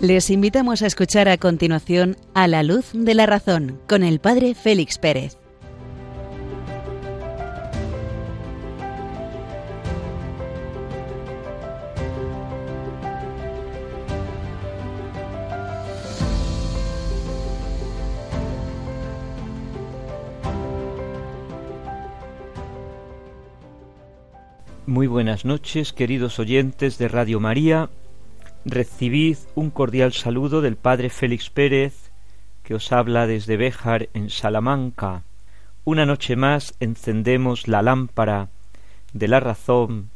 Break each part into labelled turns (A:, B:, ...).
A: Les invitamos a escuchar a continuación A la luz de la razón con el padre Félix Pérez.
B: Muy buenas noches, queridos oyentes de Radio María Recibid un cordial saludo del Padre Félix Pérez, que os habla desde Béjar, en Salamanca. Una noche más encendemos la lámpara de la razón,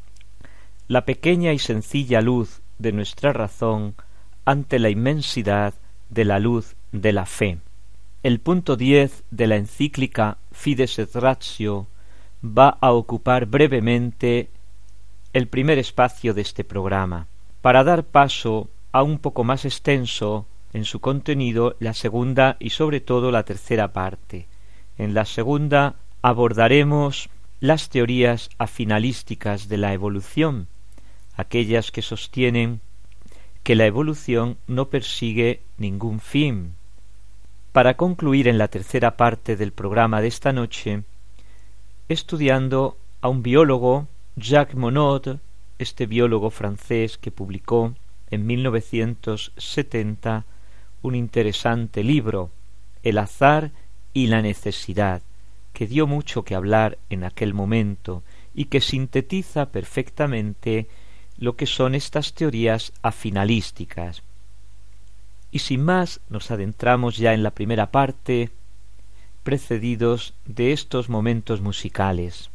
B: la pequeña y sencilla luz de nuestra razón ante la inmensidad de la luz de la fe. El punto diez de la encíclica Fides et Ratio va a ocupar brevemente el primer espacio de este programa para dar paso a un poco más extenso en su contenido la segunda y sobre todo la tercera parte. En la segunda abordaremos las teorías afinalísticas de la evolución, aquellas que sostienen que la evolución no persigue ningún fin. Para concluir en la tercera parte del programa de esta noche, estudiando a un biólogo, Jacques Monod, este biólogo francés que publicó en 1970 un interesante libro, El azar y la necesidad, que dio mucho que hablar en aquel momento y que sintetiza perfectamente lo que son estas teorías afinalísticas. Y sin más nos adentramos ya en la primera parte, precedidos de estos momentos musicales.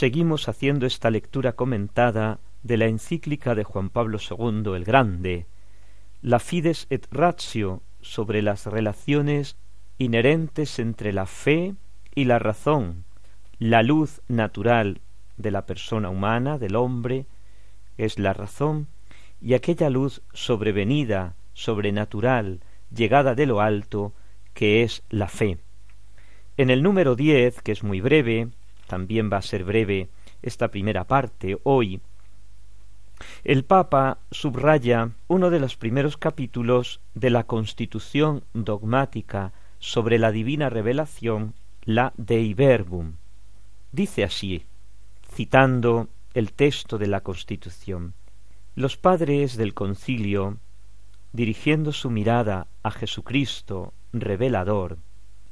B: Seguimos haciendo esta lectura comentada de la encíclica de Juan Pablo II el Grande, la Fides et Ratio sobre las relaciones inherentes entre la fe y la razón, la luz natural de la persona humana, del hombre, es la razón, y aquella luz sobrevenida, sobrenatural, llegada de lo alto, que es la fe. En el número diez, que es muy breve, también va a ser breve esta primera parte hoy, el Papa subraya uno de los primeros capítulos de la Constitución dogmática sobre la divina revelación, la Dei Verbum. Dice así, citando el texto de la Constitución, los padres del concilio, dirigiendo su mirada a Jesucristo, revelador,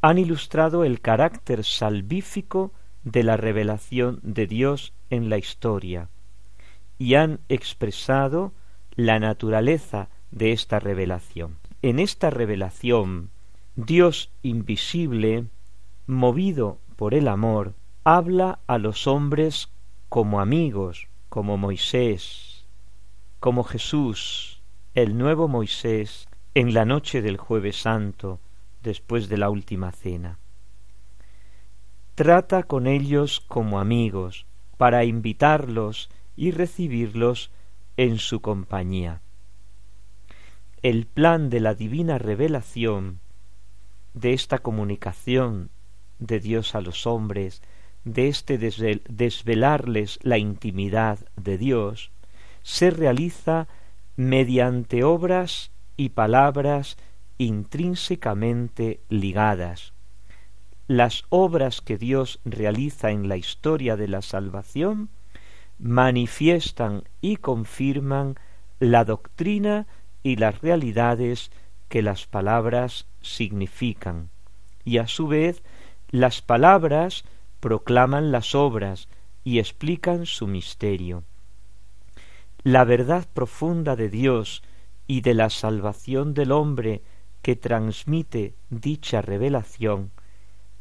B: han ilustrado el carácter salvífico de la revelación de Dios en la historia y han expresado la naturaleza de esta revelación. En esta revelación, Dios invisible, movido por el amor, habla a los hombres como amigos, como Moisés, como Jesús, el nuevo Moisés, en la noche del jueves santo, después de la última cena trata con ellos como amigos, para invitarlos y recibirlos en su compañía. El plan de la divina revelación, de esta comunicación de Dios a los hombres, de este desvelarles la intimidad de Dios, se realiza mediante obras y palabras intrínsecamente ligadas, las obras que Dios realiza en la historia de la salvación manifiestan y confirman la doctrina y las realidades que las palabras significan, y a su vez las palabras proclaman las obras y explican su misterio. La verdad profunda de Dios y de la salvación del hombre que transmite dicha revelación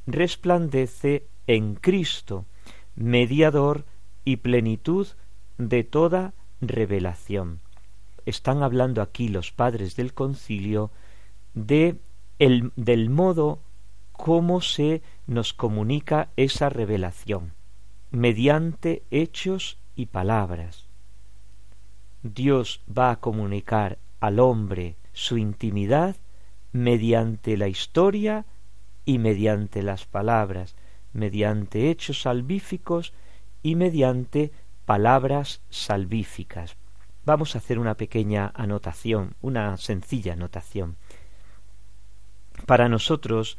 B: resplandece en Cristo, mediador y plenitud de toda revelación. Están hablando aquí los padres del concilio de el, del modo cómo se nos comunica esa revelación, mediante hechos y palabras. Dios va a comunicar al hombre su intimidad mediante la historia y mediante las palabras, mediante hechos salvíficos y mediante palabras salvíficas. Vamos a hacer una pequeña anotación, una sencilla anotación. Para nosotros,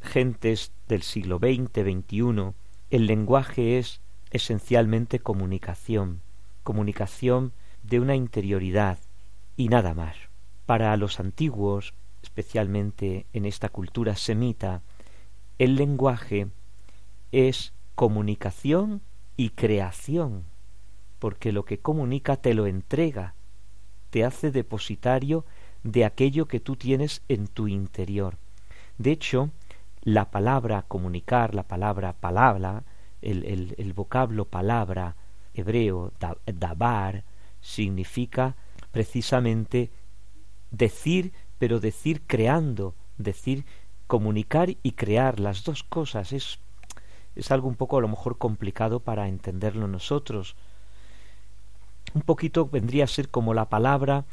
B: gentes del siglo XX, XXI, el lenguaje es esencialmente comunicación, comunicación de una interioridad y nada más. Para los antiguos, especialmente en esta cultura semita, el lenguaje es comunicación y creación, porque lo que comunica te lo entrega, te hace depositario de aquello que tú tienes en tu interior. De hecho, la palabra comunicar, la palabra palabra, el, el, vocablo palabra hebreo, dabar, significa precisamente decir, pero decir creando, decir comunicar y crear, las dos cosas. Es, es algo un poco a lo mejor complicado para entenderlo nosotros. Un poquito vendría a ser como la palabra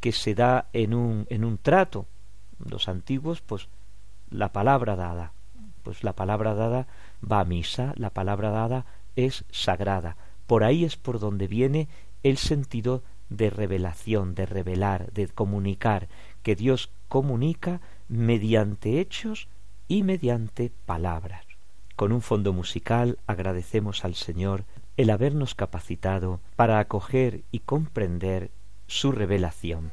B: que se da en un, en un trato. Los antiguos, pues la palabra dada. Pues la palabra dada va a misa, la palabra dada es sagrada. Por ahí es por donde viene el sentido de revelación, de revelar, de comunicar, que Dios comunica mediante hechos y mediante palabras. Con un fondo musical agradecemos al Señor el habernos capacitado para acoger y comprender su revelación.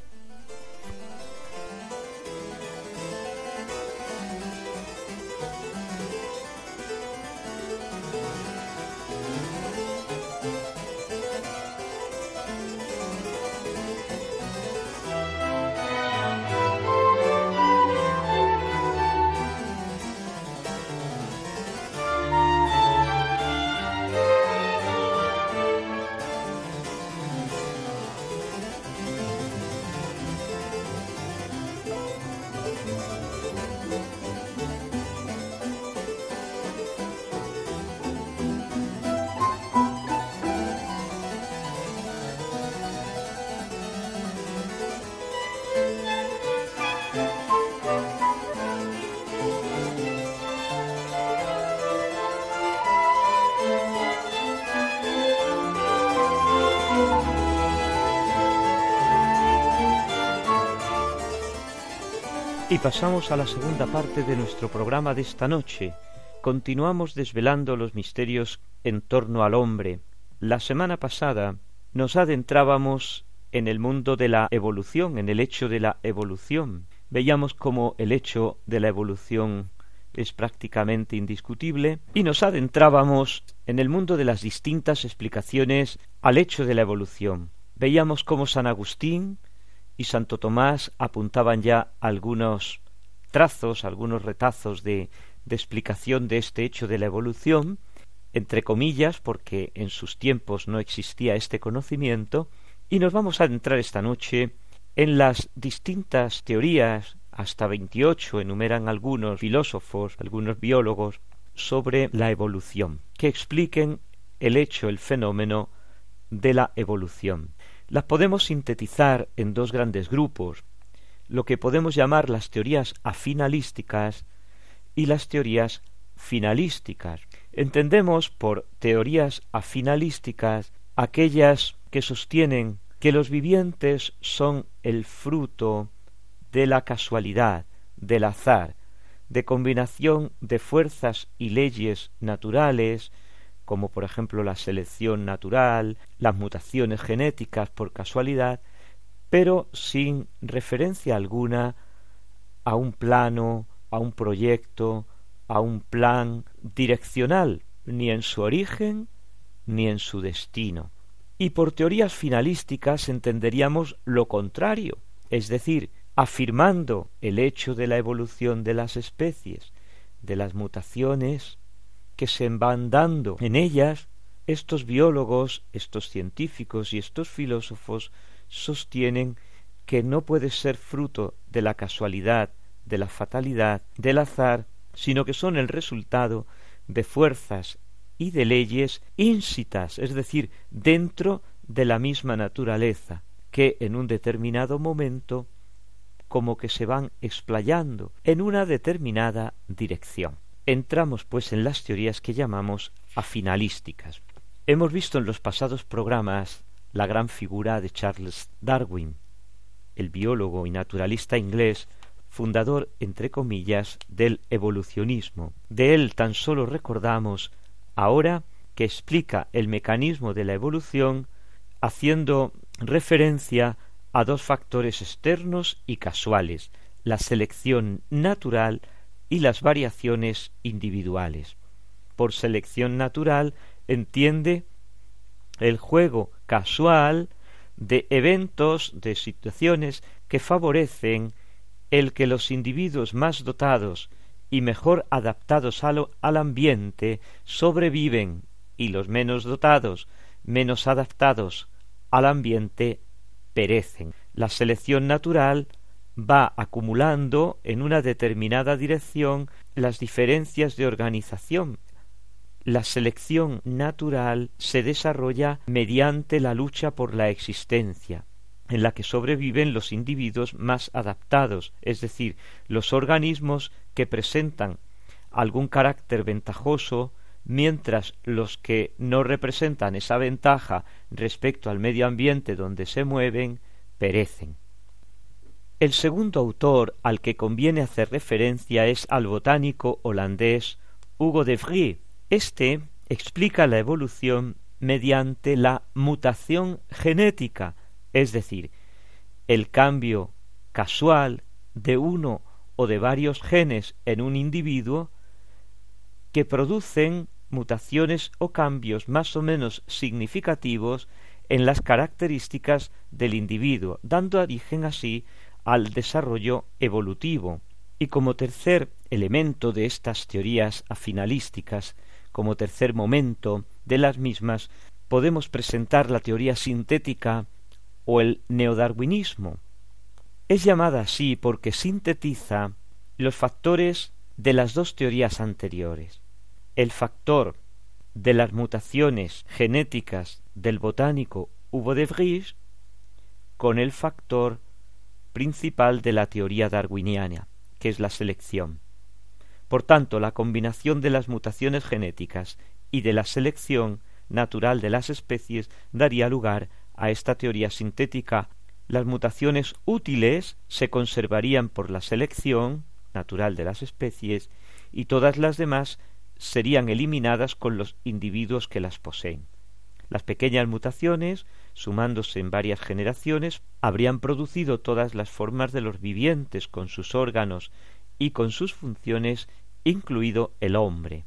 B: Y pasamos a la segunda parte de nuestro programa de esta noche. Continuamos desvelando los misterios en torno al hombre. La semana pasada nos adentrábamos en el mundo de la evolución, en el hecho de la evolución. Veíamos cómo el hecho de la evolución es prácticamente indiscutible y nos adentrábamos en el mundo de las distintas explicaciones al hecho de la evolución. Veíamos cómo San Agustín y Santo Tomás apuntaban ya algunos trazos, algunos retazos de, explicación de este hecho de la evolución, entre comillas, porque en sus tiempos no existía este conocimiento, y nos vamos a entrar esta noche en las distintas teorías, hasta veintiocho enumeran algunos filósofos, algunos biólogos, sobre la evolución, que expliquen el hecho, el fenómeno de la evolución. Las podemos sintetizar en dos grandes grupos, lo que podemos llamar las teorías afinalísticas y las teorías finalísticas. Entendemos por teorías afinalísticas aquellas que sostienen que los vivientes son el fruto de la casualidad, del azar, de combinación de fuerzas y leyes naturales, como por ejemplo la selección natural, las mutaciones genéticas por casualidad, pero sin referencia alguna a un plano, a un proyecto, a un plan direccional, ni en su origen ni en su destino. Y por teorías finalísticas entenderíamos lo contrario, es decir, afirmando el hecho de la evolución de las especies, de las mutaciones que se van dando en ellas, estos biólogos, estos científicos y estos filósofos sostienen que no puede ser fruto de la casualidad, de la fatalidad, del azar, sino que son el resultado de fuerzas y de leyes ínsitas, es decir, dentro de la misma naturaleza, que en un determinado momento como que se van explayando en una determinada dirección. Entramos pues en las teorías que llamamos afinalísticas. Hemos visto en los pasados programas la gran figura de Charles Darwin, el biólogo y naturalista inglés, fundador, entre comillas, del evolucionismo. De él tan solo recordamos ahora que explica el mecanismo de la evolución haciendo referencia a dos factores externos y casuales, la selección natural y las variaciones individuales. Por selección natural entiende el juego casual de eventos, de situaciones que favorecen el que los individuos más dotados y mejor adaptados al, al, ambiente sobreviven y los menos dotados, menos adaptados al ambiente perecen. La selección natural va acumulando en una determinada dirección las diferencias de organización. La selección natural se desarrolla mediante la lucha por la existencia, en la que sobreviven los individuos más adaptados, es decir, los organismos que presentan algún carácter ventajoso mientras los que no representan esa ventaja respecto al medio ambiente donde se mueven perecen. El segundo autor al que conviene hacer referencia es al botánico holandés Hugo de Vries. Este explica la evolución mediante la mutación genética, es decir, el cambio casual de uno o de varios genes en un individuo que producen mutaciones o cambios más o menos significativos en las características del individuo, dando origen así al desarrollo evolutivo. Y como tercer elemento de estas teorías afinalísticas, como tercer momento de las mismas, podemos presentar la teoría sintética o el neodarwinismo. Es llamada así porque sintetiza los factores de las dos teorías anteriores el factor de las mutaciones genéticas del botánico Hugo de Vries con el factor principal de la teoría darwiniana, que es la selección. Por tanto, la combinación de las mutaciones genéticas y de la selección natural de las especies daría lugar a esta teoría sintética. Las mutaciones útiles se conservarían por la selección natural de las especies y todas las demás serían eliminadas con los individuos que las poseen. Las pequeñas mutaciones, sumándose en varias generaciones, habrían producido todas las formas de los vivientes con sus órganos y con sus funciones, incluido el hombre.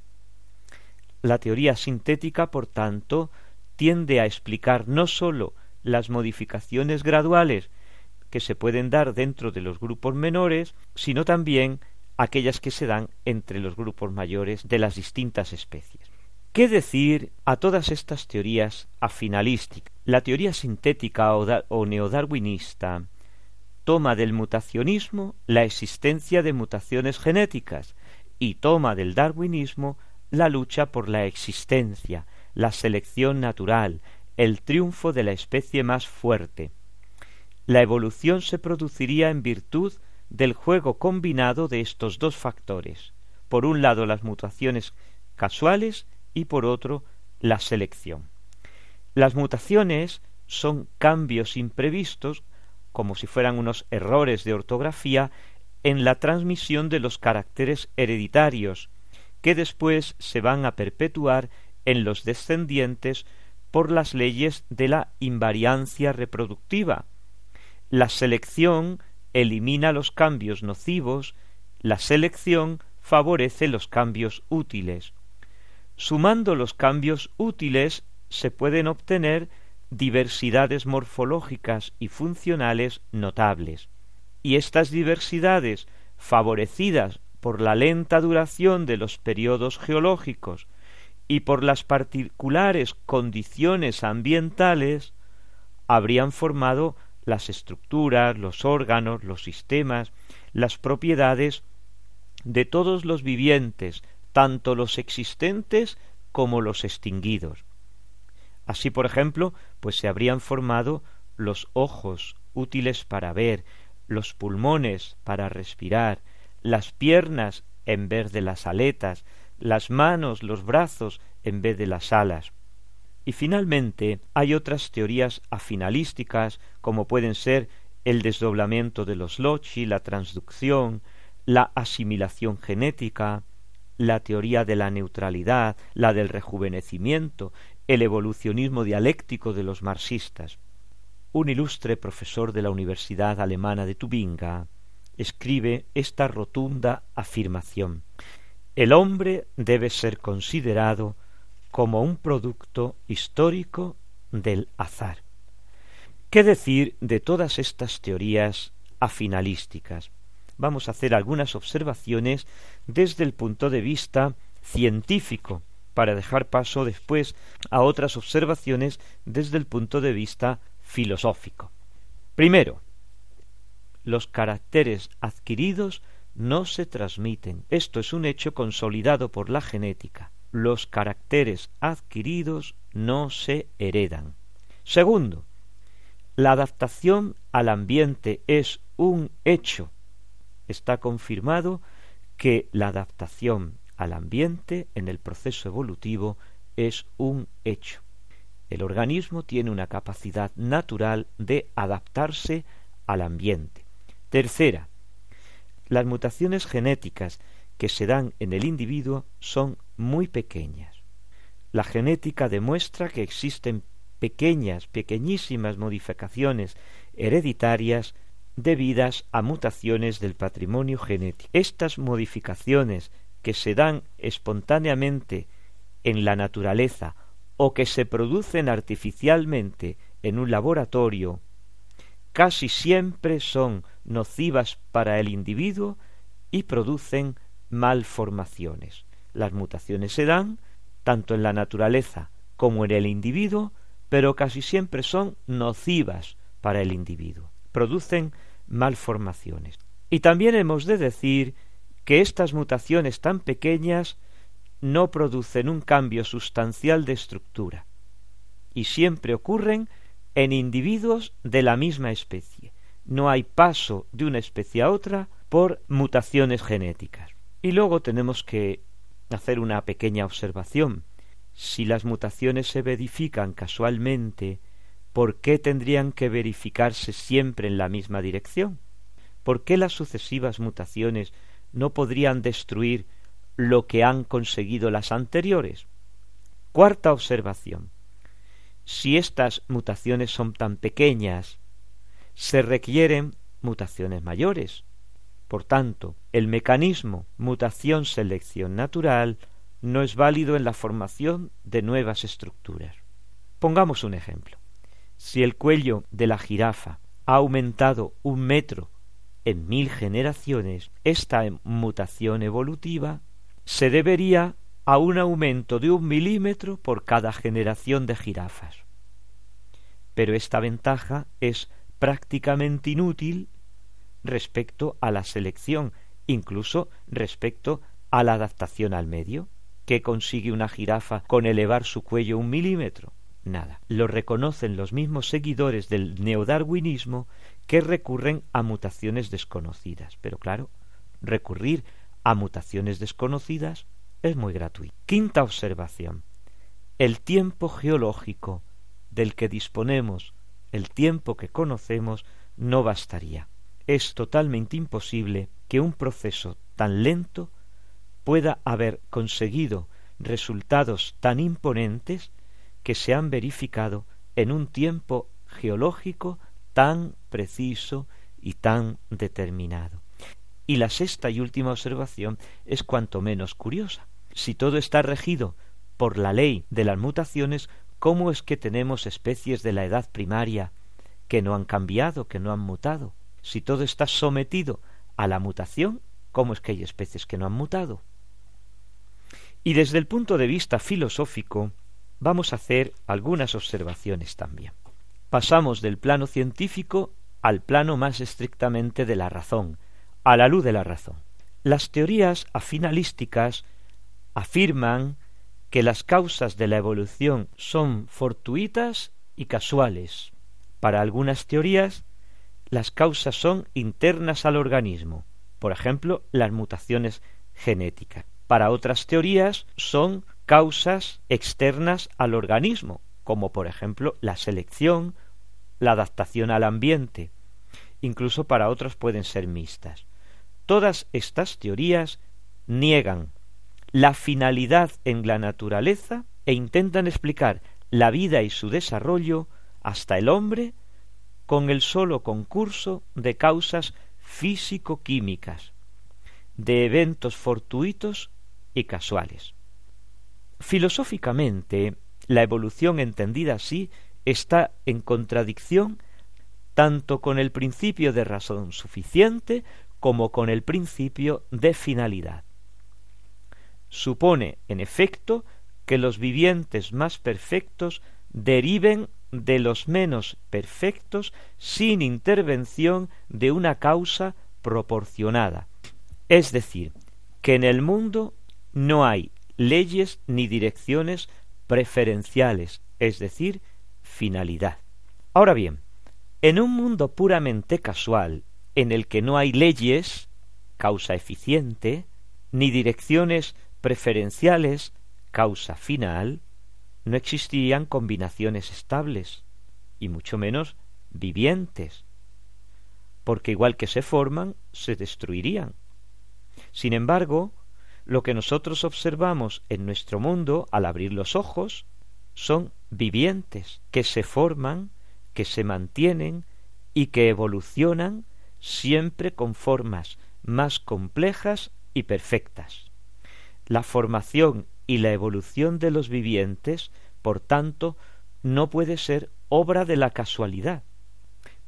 B: La teoría sintética, por tanto, tiende a explicar no sólo las modificaciones graduales que se pueden dar dentro de los grupos menores, sino también aquellas que se dan entre los grupos mayores de las distintas especies. ¿Qué decir a todas estas teorías afinalísticas? La teoría sintética o, neodarwinista toma del mutacionismo la existencia de mutaciones genéticas y toma del darwinismo la lucha por la existencia, la selección natural, el triunfo de la especie más fuerte. La evolución se produciría en virtud del juego combinado de estos dos factores, por un lado las mutaciones casuales y por otro la selección. Las mutaciones son cambios imprevistos, como si fueran unos errores de ortografía, en la transmisión de los caracteres hereditarios, que después se van a perpetuar en los descendientes por las leyes de la invariancia reproductiva. La selección elimina los cambios nocivos, la selección favorece los cambios útiles. Sumando los cambios útiles se pueden obtener diversidades morfológicas y funcionales notables. Y estas diversidades, favorecidas por la lenta duración de los periodos geológicos y por las particulares condiciones ambientales, habrían formado las estructuras, los órganos, los sistemas, las propiedades de todos los vivientes, tanto los existentes como los extinguidos. Así, por ejemplo, pues se habrían formado los ojos útiles para ver, los pulmones para respirar, las piernas en vez de las aletas, las manos, los brazos en vez de las alas. Y finalmente hay otras teorías afinalísticas como pueden ser el desdoblamiento de los lochi, la transducción, la asimilación genética, la teoría de la neutralidad, la del rejuvenecimiento, el evolucionismo dialéctico de los marxistas. Un ilustre profesor de la Universidad Alemana de Tubinga escribe esta rotunda afirmación El hombre debe ser considerado como un producto histórico del azar. ¿Qué decir de todas estas teorías afinalísticas? Vamos a hacer algunas observaciones desde el punto de vista científico, para dejar paso después a otras observaciones desde el punto de vista filosófico. Primero, los caracteres adquiridos no se transmiten. Esto es un hecho consolidado por la genética los caracteres adquiridos no se heredan. Segundo, la adaptación al ambiente es un hecho. Está confirmado que la adaptación al ambiente en el proceso evolutivo es un hecho. El organismo tiene una capacidad natural de adaptarse al ambiente. Tercera, las mutaciones genéticas que se dan en el individuo son muy pequeñas. La genética demuestra que existen pequeñas, pequeñísimas modificaciones hereditarias debidas a mutaciones del patrimonio genético. Estas modificaciones que se dan espontáneamente en la naturaleza o que se producen artificialmente en un laboratorio, casi siempre son nocivas para el individuo y producen malformaciones. Las mutaciones se dan tanto en la naturaleza como en el individuo, pero casi siempre son nocivas para el individuo. Producen malformaciones. Y también hemos de decir que estas mutaciones tan pequeñas no producen un cambio sustancial de estructura y siempre ocurren en individuos de la misma especie. No hay paso de una especie a otra por mutaciones genéticas. Y luego tenemos que hacer una pequeña observación. Si las mutaciones se verifican casualmente, ¿por qué tendrían que verificarse siempre en la misma dirección? ¿Por qué las sucesivas mutaciones no podrían destruir lo que han conseguido las anteriores? Cuarta observación. Si estas mutaciones son tan pequeñas, se requieren mutaciones mayores. Por tanto, el mecanismo mutación-selección natural no es válido en la formación de nuevas estructuras. Pongamos un ejemplo. Si el cuello de la jirafa ha aumentado un metro en mil generaciones, esta mutación evolutiva se debería a un aumento de un milímetro por cada generación de jirafas. Pero esta ventaja es prácticamente inútil respecto a la selección, incluso respecto a la adaptación al medio. ¿Qué consigue una jirafa con elevar su cuello un milímetro? Nada. Lo reconocen los mismos seguidores del neodarwinismo que recurren a mutaciones desconocidas. Pero claro, recurrir a mutaciones desconocidas es muy gratuito. Quinta observación. El tiempo geológico del que disponemos, el tiempo que conocemos, no bastaría es totalmente imposible que un proceso tan lento pueda haber conseguido resultados tan imponentes que se han verificado en un tiempo geológico tan preciso y tan determinado. Y la sexta y última observación es cuanto menos curiosa. Si todo está regido por la ley de las mutaciones, ¿cómo es que tenemos especies de la edad primaria que no han cambiado, que no han mutado? Si todo está sometido a la mutación, ¿cómo es que hay especies que no han mutado? Y desde el punto de vista filosófico, vamos a hacer algunas observaciones también. Pasamos del plano científico al plano más estrictamente de la razón, a la luz de la razón. Las teorías afinalísticas afirman que las causas de la evolución son fortuitas y casuales. Para algunas teorías, las causas son internas al organismo, por ejemplo, las mutaciones genéticas. Para otras teorías son causas externas al organismo, como por ejemplo la selección, la adaptación al ambiente. Incluso para otros pueden ser mixtas. Todas estas teorías niegan la finalidad en la naturaleza e intentan explicar la vida y su desarrollo hasta el hombre con el solo concurso de causas físico-químicas, de eventos fortuitos y casuales. Filosóficamente, la evolución entendida así está en contradicción tanto con el principio de razón suficiente como con el principio de finalidad. Supone, en efecto, que los vivientes más perfectos deriven de los menos perfectos sin intervención de una causa proporcionada. Es decir, que en el mundo no hay leyes ni direcciones preferenciales, es decir, finalidad. Ahora bien, en un mundo puramente casual, en el que no hay leyes, causa eficiente, ni direcciones preferenciales, causa final, no existirían combinaciones estables, y mucho menos vivientes, porque igual que se forman, se destruirían. Sin embargo, lo que nosotros observamos en nuestro mundo al abrir los ojos son vivientes que se forman, que se mantienen y que evolucionan siempre con formas más complejas y perfectas. La formación y la evolución de los vivientes, por tanto, no puede ser obra de la casualidad.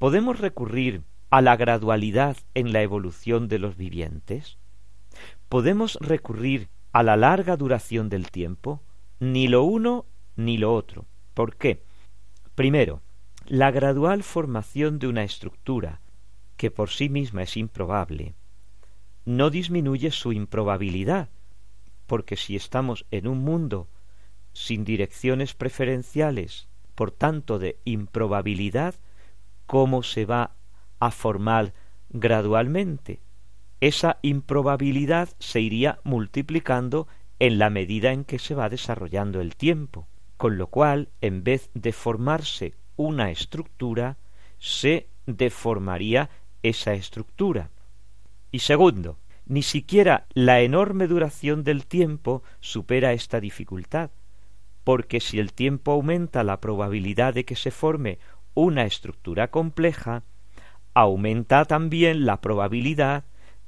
B: ¿Podemos recurrir a la gradualidad en la evolución de los vivientes? ¿Podemos recurrir a la larga duración del tiempo? Ni lo uno ni lo otro. ¿Por qué? Primero, la gradual formación de una estructura, que por sí misma es improbable, no disminuye su improbabilidad, porque si estamos en un mundo sin direcciones preferenciales, por tanto de improbabilidad, ¿cómo se va a formar gradualmente? Esa improbabilidad se iría multiplicando en la medida en que se va desarrollando el tiempo, con lo cual, en vez de formarse una estructura, se deformaría esa estructura. Y segundo, ni siquiera la enorme duración del tiempo supera esta dificultad, porque si el tiempo aumenta la probabilidad de que se forme una estructura compleja, aumenta también la probabilidad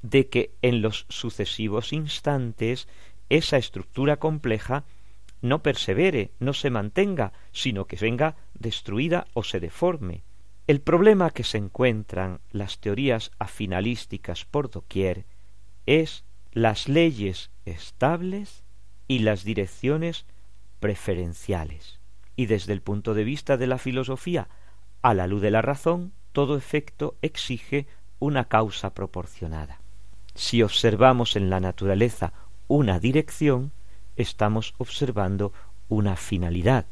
B: de que en los sucesivos instantes esa estructura compleja no persevere, no se mantenga, sino que venga destruida o se deforme. El problema que se encuentran las teorías afinalísticas por doquier es las leyes estables y las direcciones preferenciales. Y desde el punto de vista de la filosofía, a la luz de la razón, todo efecto exige una causa proporcionada. Si observamos en la naturaleza una dirección, estamos observando una finalidad.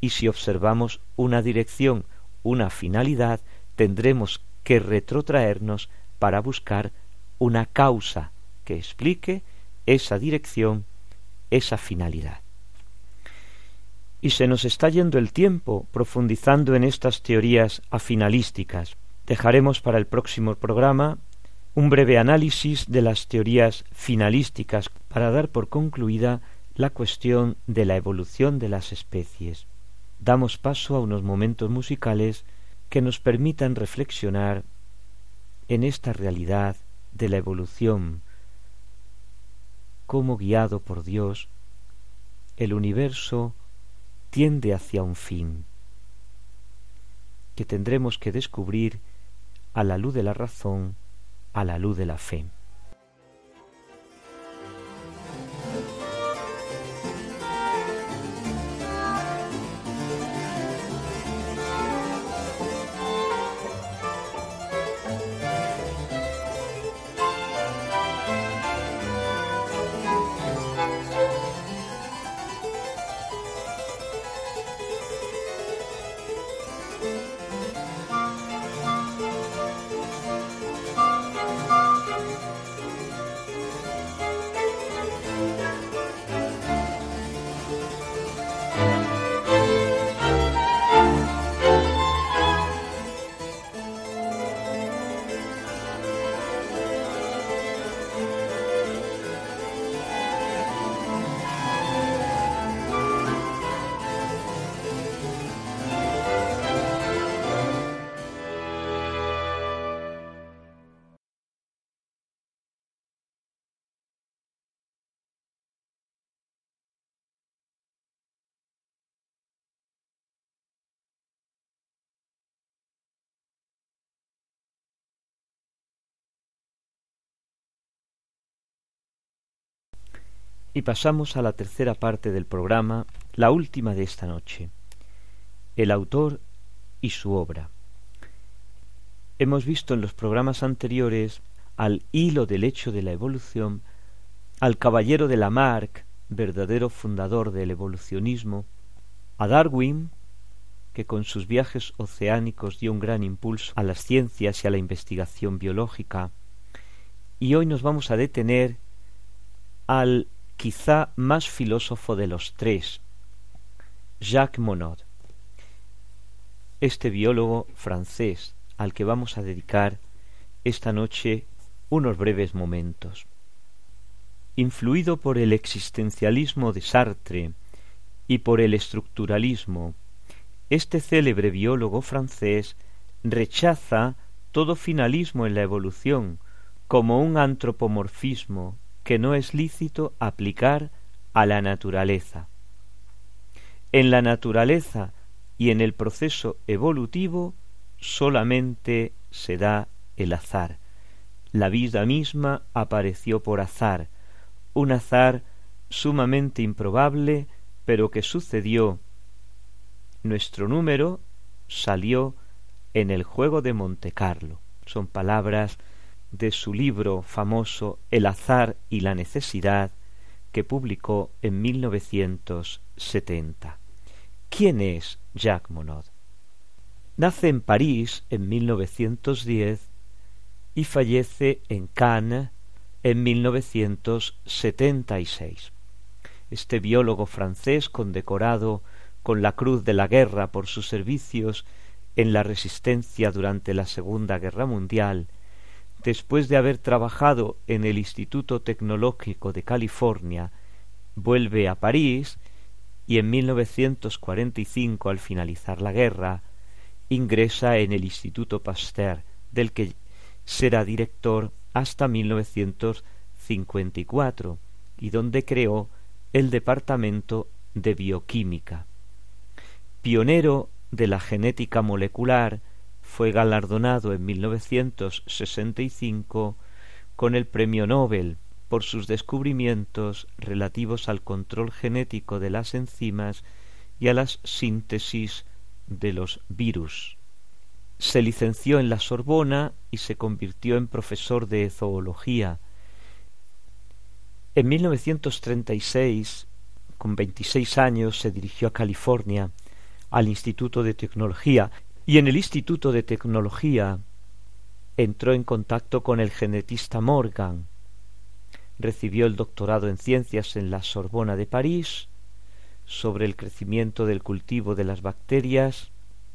B: Y si observamos una dirección, una finalidad, tendremos que retrotraernos para buscar una causa que explique esa dirección, esa finalidad. Y se nos está yendo el tiempo profundizando en estas teorías afinalísticas. Dejaremos para el próximo programa un breve análisis de las teorías finalísticas para dar por concluida la cuestión de la evolución de las especies. Damos paso a unos momentos musicales que nos permitan reflexionar en esta realidad de la evolución, como guiado por Dios, el universo tiende hacia un fin, que tendremos que descubrir a la luz de la razón, a la luz de la fe. Y pasamos a la tercera parte del programa, la última de esta noche. El autor y su obra. Hemos visto en los programas anteriores al hilo del hecho de la evolución, al caballero de Lamarck, verdadero fundador del evolucionismo, a Darwin, que con sus viajes oceánicos dio un gran impulso a las ciencias y a la investigación biológica, y hoy nos vamos a detener al quizá más filósofo de los tres, Jacques Monod, este biólogo francés al que vamos a dedicar esta noche unos breves momentos. Influido por el existencialismo de Sartre y por el estructuralismo, este célebre biólogo francés rechaza todo finalismo en la evolución como un antropomorfismo que no es lícito aplicar a la naturaleza. En la naturaleza y en el proceso evolutivo solamente se da el azar. La vida misma apareció por azar, un azar sumamente improbable, pero que sucedió. Nuestro número salió en el juego de Monte Carlo. Son palabras de su libro famoso El azar y la necesidad, que publicó en 1970. ¿Quién es Jacques Monod? Nace en París en 1910 y fallece en Cannes en 1976. Este biólogo francés condecorado con la Cruz de la Guerra por sus servicios en la resistencia durante la Segunda Guerra Mundial después de haber trabajado en el Instituto Tecnológico de California, vuelve a París y en 1945, al finalizar la guerra, ingresa en el Instituto Pasteur, del que será director hasta 1954 y donde creó el Departamento de Bioquímica. Pionero de la genética molecular, fue galardonado en 1965 con el Premio Nobel por sus descubrimientos relativos al control genético de las enzimas y a las síntesis de los virus. Se licenció en la Sorbona y se convirtió en profesor de zoología. En 1936, con 26 años, se dirigió a California, al Instituto de Tecnología, y en el Instituto de Tecnología entró en contacto con el genetista Morgan, recibió el doctorado en ciencias en la Sorbona de París sobre el crecimiento del cultivo de las bacterias,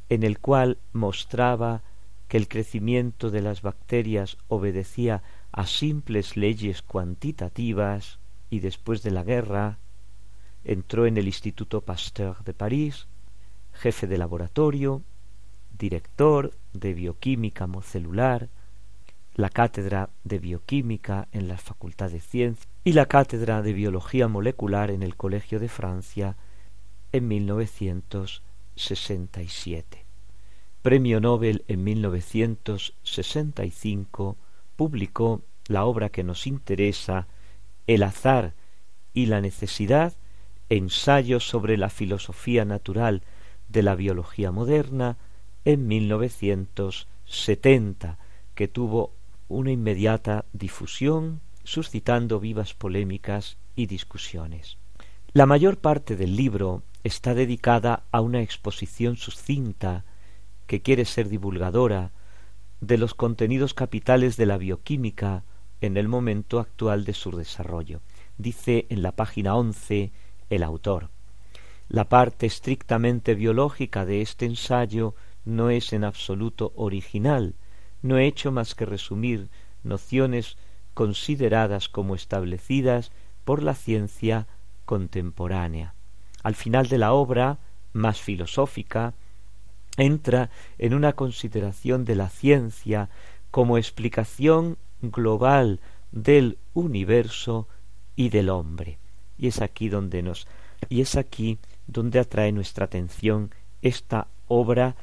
B: en el cual mostraba que el crecimiento de las bacterias obedecía a simples leyes cuantitativas y después de la guerra entró en el Instituto Pasteur de París, jefe de laboratorio, director de bioquímica celular, la cátedra de bioquímica en la Facultad de Ciencias y la cátedra de biología molecular en el Colegio de Francia en 1967. Premio Nobel en 1965 publicó la obra que nos interesa, El azar y la necesidad, ensayo sobre la filosofía natural de la biología moderna, en 1970, que tuvo una inmediata difusión, suscitando vivas polémicas y discusiones. La mayor parte del libro está dedicada a una exposición sucinta que quiere ser divulgadora de los contenidos capitales de la bioquímica en el momento actual de su desarrollo. Dice en la página once el autor. La parte estrictamente biológica de este ensayo no es en absoluto original, no he hecho más que resumir nociones consideradas como establecidas por la ciencia contemporánea. Al final de la obra, más filosófica, entra en una consideración de la ciencia como explicación global del universo y del hombre. Y es aquí donde nos y es aquí donde atrae nuestra atención esta obra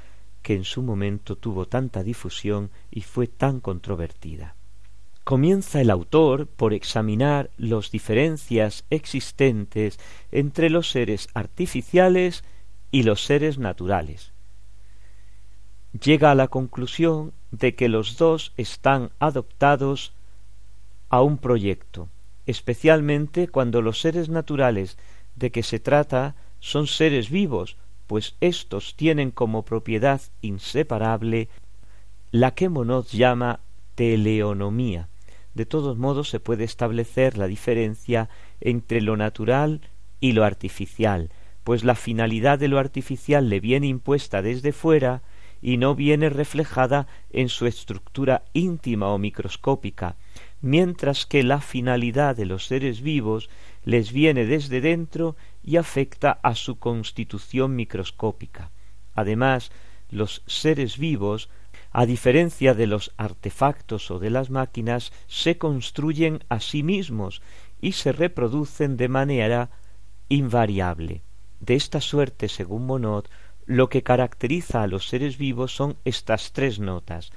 B: que en su momento tuvo tanta difusión y fue tan controvertida. Comienza el autor por examinar las diferencias existentes entre los seres artificiales y los seres naturales. Llega a la conclusión de que los dos están adoptados a un proyecto, especialmente cuando los seres naturales de que se trata son seres vivos, pues éstos tienen como propiedad inseparable la que Monod llama teleonomía. De todos modos se puede establecer la diferencia entre lo natural y lo artificial, pues la finalidad de lo artificial le viene impuesta desde fuera y no viene reflejada en su estructura íntima o microscópica, mientras que la finalidad de los seres vivos les viene desde dentro y afecta a su constitución microscópica. Además, los seres vivos, a diferencia de los artefactos o de las máquinas, se construyen a sí mismos y se reproducen de manera invariable. De esta suerte, según Monod, lo que caracteriza a los seres vivos son estas tres notas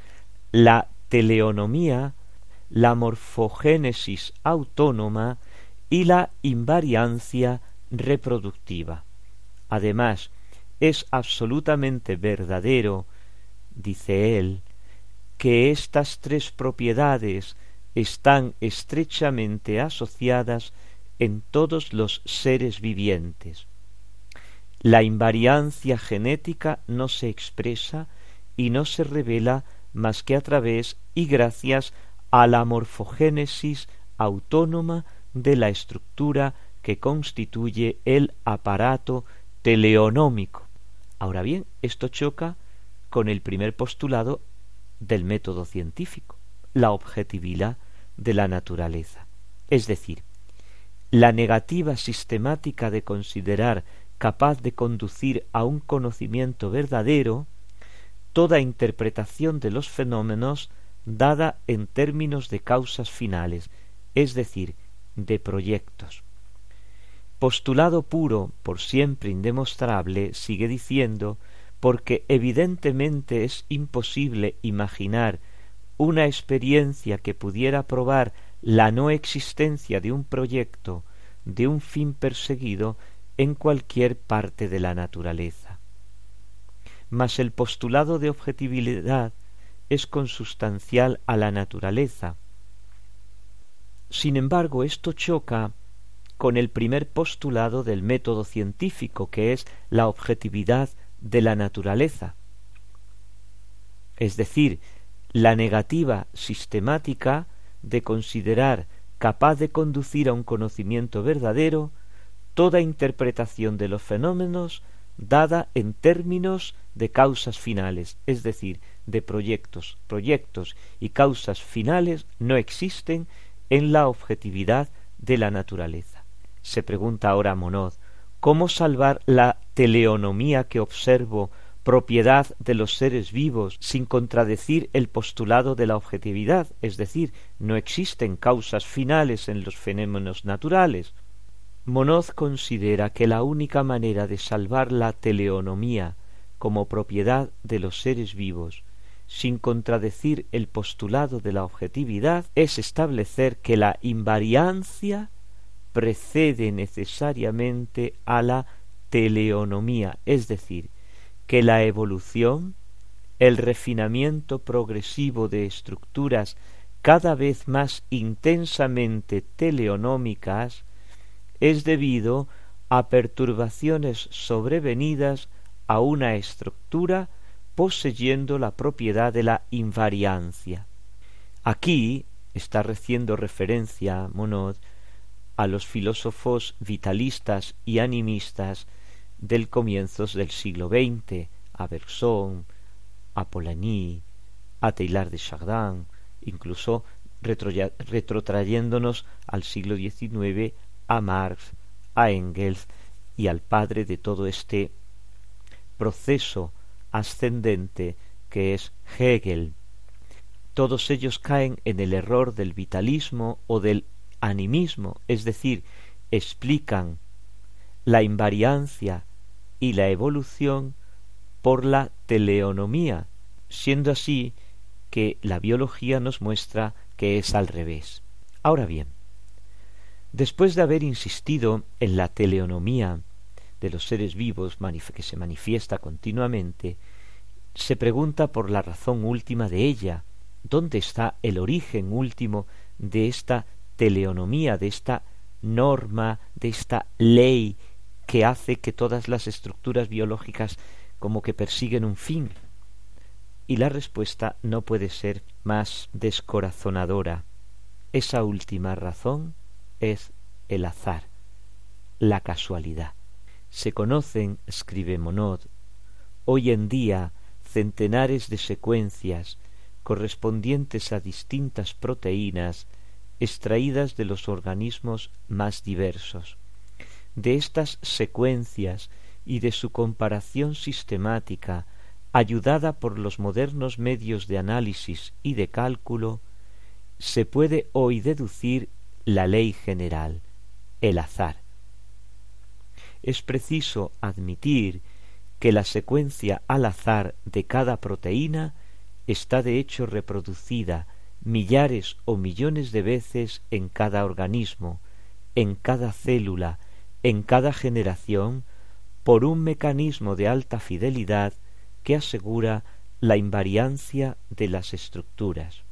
B: la teleonomía, la morfogénesis autónoma y la invariancia reproductiva. Además, es absolutamente verdadero, dice él, que estas tres propiedades están estrechamente asociadas en todos los seres vivientes. La invariancia genética no se expresa y no se revela más que a través y gracias a la morfogénesis autónoma de la estructura que constituye el aparato teleonómico. Ahora bien, esto choca con el primer postulado del método científico, la objetividad de la naturaleza. Es decir, la negativa sistemática de considerar capaz de conducir a un conocimiento verdadero toda interpretación de los fenómenos dada en términos de causas finales, es decir, de proyectos. Postulado puro, por siempre indemostrable, sigue diciendo, porque evidentemente es imposible imaginar una experiencia que pudiera probar la no existencia de un proyecto, de un fin perseguido en cualquier parte de la naturaleza. Mas el postulado de objetividad es consustancial a la naturaleza. Sin embargo, esto choca con el primer postulado del método científico, que es la objetividad de la naturaleza. Es decir, la negativa sistemática de considerar capaz de conducir a un conocimiento verdadero toda interpretación de los fenómenos dada en términos de causas finales, es decir, de proyectos. Proyectos y causas finales no existen en la objetividad de la naturaleza. Se pregunta ahora Monod, ¿cómo salvar la teleonomía que observo, propiedad de los seres vivos, sin contradecir el postulado de la objetividad? Es decir, no existen causas finales en los fenómenos naturales. Monoz considera que la única manera de salvar la teleonomía como propiedad de los seres vivos, sin contradecir el postulado de la objetividad, es establecer que la invariancia precede necesariamente a la teleonomía, es decir, que la evolución, el refinamiento progresivo de estructuras cada vez más intensamente teleonómicas, es debido a perturbaciones sobrevenidas a una estructura poseyendo la propiedad de la invariancia. Aquí está haciendo referencia Monod a los filósofos vitalistas y animistas del comienzos del siglo XX, a Bergson, a Polanyi, a Taylor de Chardin, incluso retrotrayéndonos al siglo XIX a Marx, a Engels y al padre de todo este proceso ascendente que es Hegel. Todos ellos caen en el error del vitalismo o del animismo, es decir, explican la invariancia y la evolución por la teleonomía, siendo así que la biología nos muestra que es al revés. Ahora bien, después de haber insistido en la teleonomía de los seres vivos que se manifiesta continuamente, se pregunta por la razón última de ella, dónde está el origen último de esta teleonomía, de esta norma, de esta ley que hace que todas las estructuras biológicas como que persiguen un fin. Y la respuesta no puede ser más descorazonadora. Esa última razón es el azar, la casualidad. Se conocen, escribe Monod, hoy en día centenares de secuencias correspondientes a distintas proteínas extraídas de los organismos más diversos. De estas secuencias y de su comparación sistemática, ayudada por los modernos medios de análisis y de cálculo, se puede hoy deducir la ley general, el azar. Es preciso admitir que la secuencia al azar de cada proteína está de hecho reproducida millares o millones de veces en cada organismo, en cada célula, en cada generación, por un mecanismo de alta fidelidad que asegura la invariancia de las estructuras.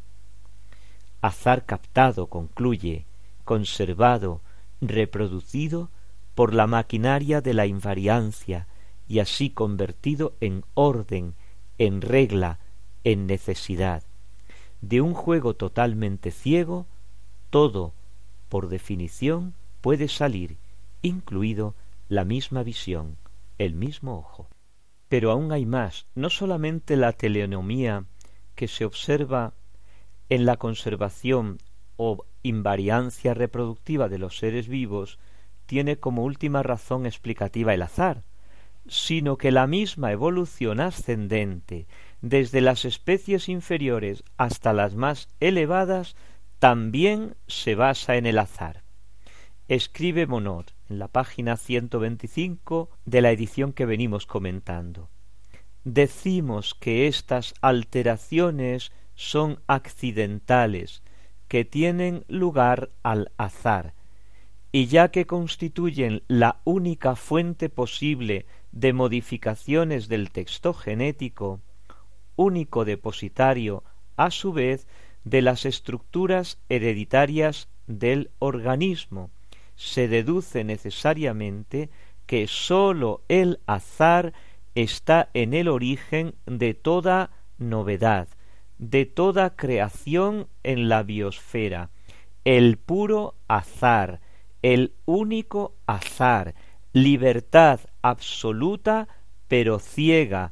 B: Azar captado, concluye, conservado, reproducido por la maquinaria de la invariancia, y así convertido en orden, en regla, en necesidad. De un juego totalmente ciego, todo, por definición, puede salir, incluido la misma visión, el mismo ojo. Pero aún hay más, no solamente la teleonomía que se observa en la conservación o invariancia reproductiva de los seres vivos, tiene como última razón explicativa el azar, sino que la misma evolución ascendente, desde las especies inferiores hasta las más elevadas, también se basa en el azar. Escribe Monod en la página 125 de la edición que venimos comentando. Decimos que estas alteraciones son accidentales, que tienen lugar al azar, y ya que constituyen la única fuente posible de modificaciones del texto genético, único depositario, a su vez, de las estructuras hereditarias del organismo, se deduce necesariamente que sólo el azar está en el origen de toda novedad, de toda creación en la biosfera, el puro azar, el único azar, libertad absoluta pero ciega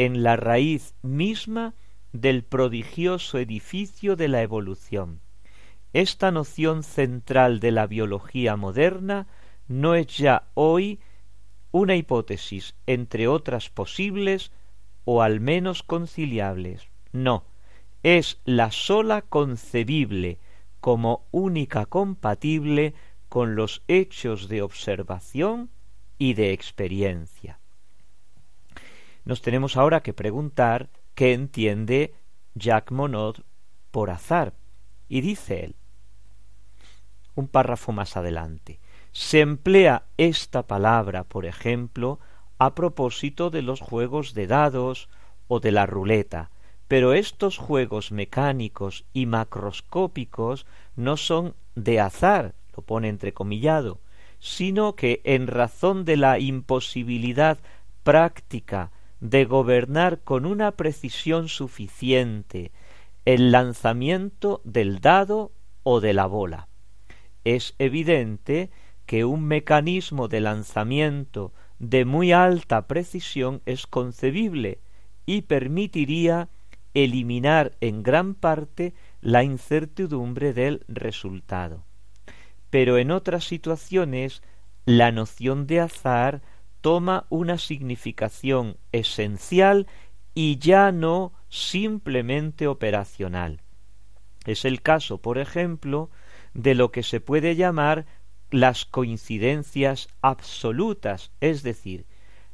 B: en la raíz misma del prodigioso edificio de la evolución. Esta noción central de la biología moderna no es ya hoy una hipótesis entre otras posibles o al menos conciliables. No, es la sola concebible como única compatible con los hechos de observación y de experiencia. Nos tenemos ahora que preguntar qué entiende Jacques Monod por azar. Y dice él, un párrafo más adelante, se emplea esta palabra, por ejemplo, a propósito de los juegos de dados o de la ruleta, pero estos juegos mecánicos y macroscópicos no son de azar, lo pone entrecomillado, sino que en razón de la imposibilidad práctica de gobernar con una precisión suficiente el lanzamiento del dado o de la bola. Es evidente que un mecanismo de lanzamiento de muy alta precisión es concebible y permitiría eliminar en gran parte la incertidumbre del resultado pero en otras situaciones la noción de azar toma una significación esencial y ya no simplemente operacional. Es el caso, por ejemplo, de lo que se puede llamar las coincidencias absolutas, es decir,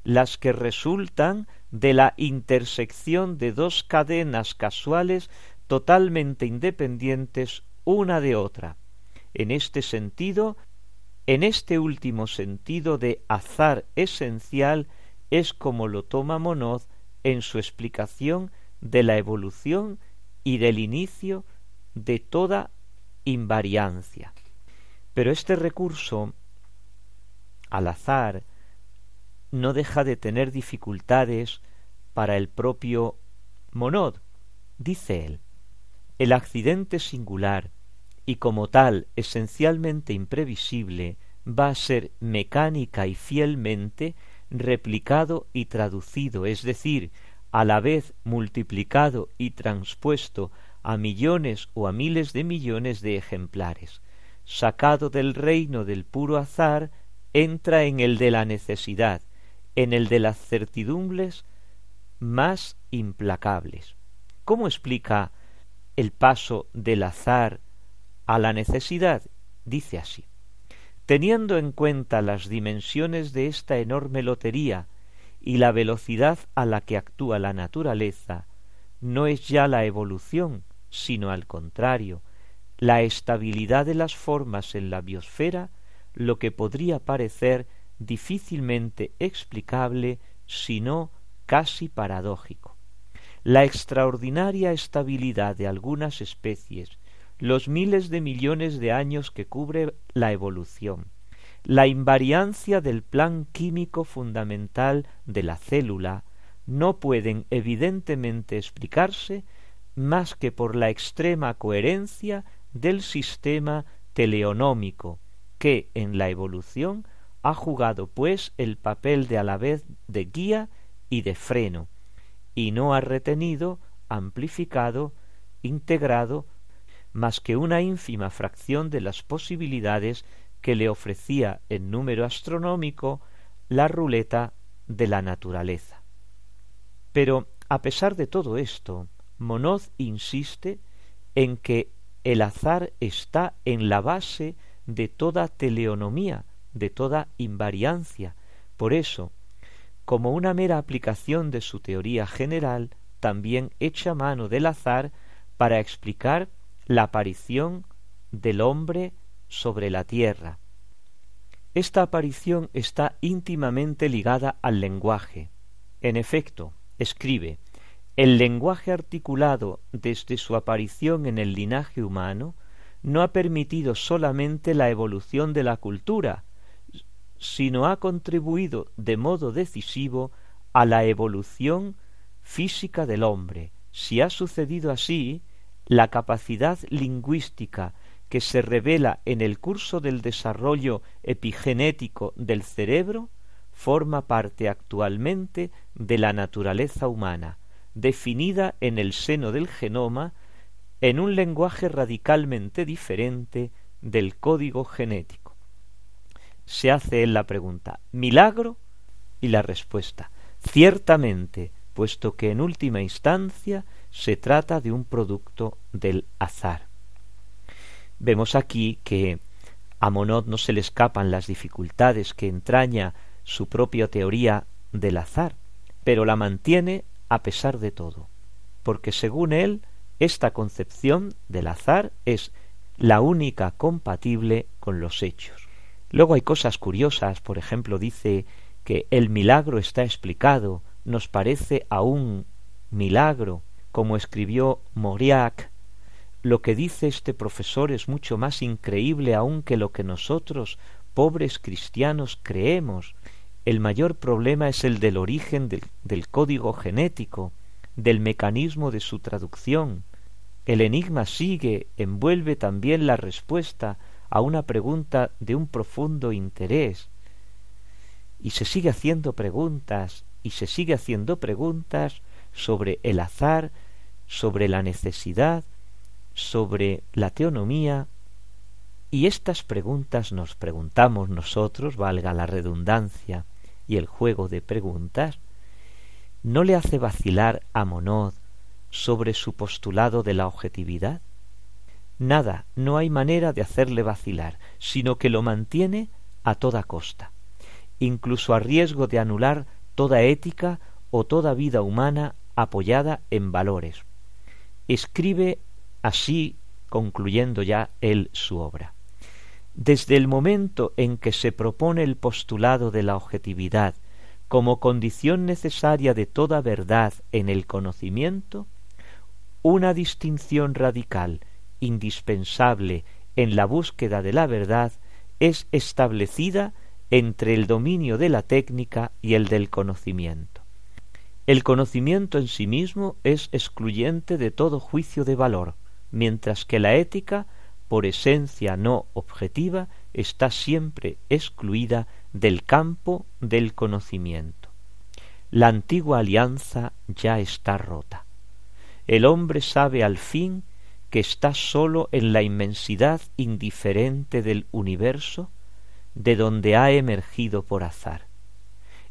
B: las que resultan de la intersección de dos cadenas casuales totalmente independientes una de otra. En este sentido, en este último sentido de azar esencial es como lo toma Monoz en su explicación de la evolución y del inicio de toda invariancia. Pero este recurso al azar no deja de tener dificultades para el propio Monod. Dice él, el accidente singular y como tal esencialmente imprevisible va a ser mecánica y fielmente replicado y traducido, es decir, a la vez multiplicado y transpuesto a millones o a miles de millones de ejemplares. Sacado del reino del puro azar, entra en el de la necesidad, en el de las certidumbres más implacables. ¿Cómo explica el paso del azar a la necesidad? Dice así. Teniendo en cuenta las dimensiones de esta enorme lotería y la velocidad a la que actúa la naturaleza, no es ya la evolución, sino al contrario, la estabilidad de las formas en la biosfera lo que podría parecer difícilmente explicable, sino casi paradójico. La extraordinaria estabilidad de algunas especies, los miles de millones de años que cubre la evolución, la invariancia del plan químico fundamental de la célula, no pueden evidentemente explicarse más que por la extrema coherencia del sistema teleonómico, que en la evolución ha jugado pues el papel de a la vez de guía y de freno, y no ha retenido, amplificado, integrado, más que una ínfima fracción de las posibilidades que le ofrecía en número astronómico la ruleta de la naturaleza. Pero, a pesar de todo esto, Monoz insiste en que el azar está en la base de toda teleonomía, de toda invariancia. Por eso, como una mera aplicación de su teoría general, también echa mano del azar para explicar la aparición del hombre sobre la tierra. Esta aparición está íntimamente ligada al lenguaje. En efecto, escribe, el lenguaje articulado desde su aparición en el linaje humano no ha permitido solamente la evolución de la cultura, sino ha contribuido de modo decisivo a la evolución física del hombre. Si ha sucedido así, la capacidad lingüística que se revela en el curso del desarrollo epigenético del cerebro forma parte actualmente de la naturaleza humana, definida en el seno del genoma en un lenguaje radicalmente diferente del código genético. Se hace en la pregunta ¿milagro? y la respuesta ciertamente, puesto que en última instancia se trata de un producto del azar. Vemos aquí que a Monod no se le escapan las dificultades que entraña su propia teoría del azar, pero la mantiene a pesar de todo, porque según él esta concepción del azar es la única compatible con los hechos. Luego hay cosas curiosas, por ejemplo, dice que el milagro está explicado, nos parece aún milagro, como escribió Mauriac, lo que dice este profesor es mucho más increíble aún que lo que nosotros, pobres cristianos, creemos. El mayor problema es el del origen del, del código genético, del mecanismo de su traducción. El enigma sigue, envuelve también la respuesta a una pregunta de un profundo interés. Y se sigue haciendo preguntas, y se sigue haciendo preguntas sobre el azar, sobre la necesidad, sobre la teonomía, y estas preguntas nos preguntamos nosotros, valga la redundancia y el juego de preguntas, ¿no le hace vacilar a Monod sobre su postulado de la objetividad? Nada, no hay manera de hacerle vacilar, sino que lo mantiene a toda costa, incluso a riesgo de anular toda ética o toda vida humana apoyada en valores. Escribe así, concluyendo ya él su obra. Desde el momento en que se propone el postulado de la objetividad como condición necesaria de toda verdad en el conocimiento, una distinción radical, indispensable en la búsqueda de la verdad, es establecida entre el dominio de la técnica y el del conocimiento. El conocimiento en sí mismo es excluyente de todo juicio de valor, mientras que la ética, por esencia no objetiva, está siempre excluida del campo del conocimiento. La antigua alianza ya está rota. El hombre sabe al fin que está solo en la inmensidad indiferente del universo de donde ha emergido por azar,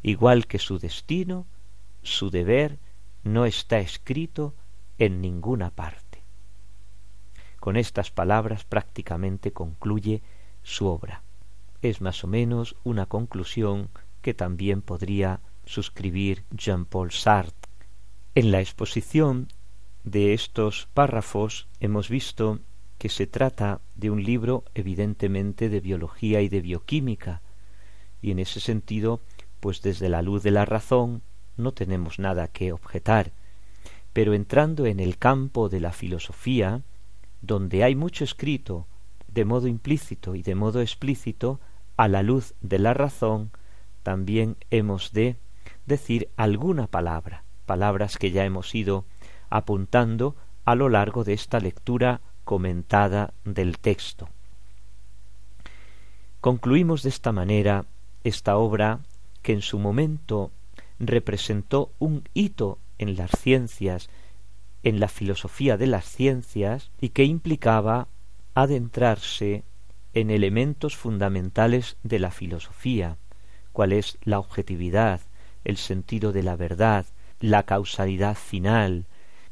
B: igual que su destino, su deber no está escrito en ninguna parte. Con estas palabras prácticamente concluye su obra. Es más o menos una conclusión que también podría suscribir Jean-Paul Sartre. En la exposición de estos párrafos hemos visto que se trata de un libro evidentemente de biología y de bioquímica, y en ese sentido, pues desde la luz de la razón no tenemos nada que objetar, pero entrando en el campo de la filosofía, donde hay mucho escrito de modo implícito y de modo explícito, a la luz de la razón, también hemos de decir alguna palabra, palabras que ya hemos ido apuntando a lo largo de esta lectura comentada del texto. Concluimos de esta manera esta obra que en su momento representó un hito en las ciencias, en la filosofía de las ciencias, y que implicaba adentrarse en elementos fundamentales de la filosofía, cual es la objetividad, el sentido de la verdad, la causalidad final,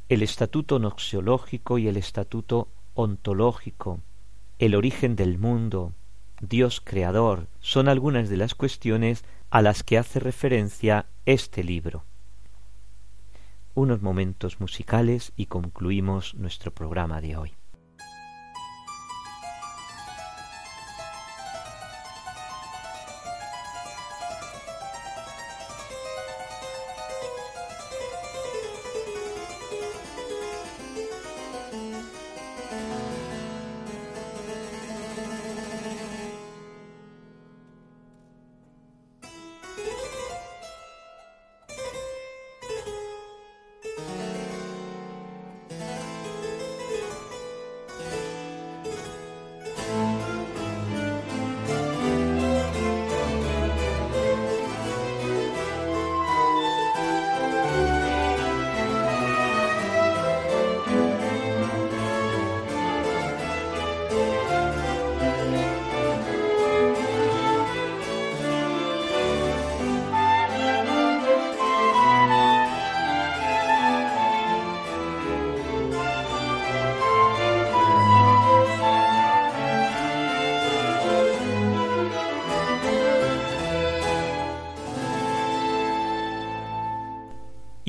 B: el estatuto noxiológico y el estatuto ontológico, el origen del mundo, Dios creador, son algunas de las cuestiones a las que hace referencia este libro. Unos momentos musicales y concluimos nuestro programa de hoy.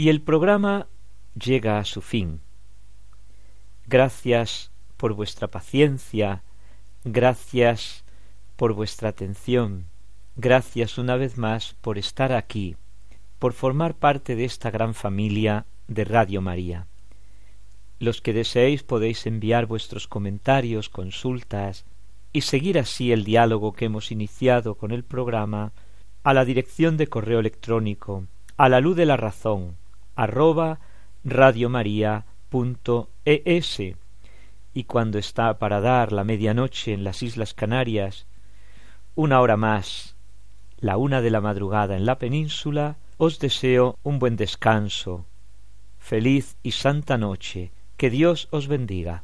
B: Y el programa llega a su fin. Gracias por vuestra paciencia, gracias por vuestra atención, gracias una vez más por estar aquí, por formar parte de esta gran familia de Radio María. Los que deseéis podéis enviar vuestros comentarios, consultas y seguir así el diálogo que hemos iniciado con el programa a la dirección de correo electrónico a la luz de la razón radiomaria.es y cuando está para dar la medianoche en las Islas Canarias, una hora más, la una de la madrugada en la península, os deseo un buen descanso, feliz y santa noche, que Dios os bendiga.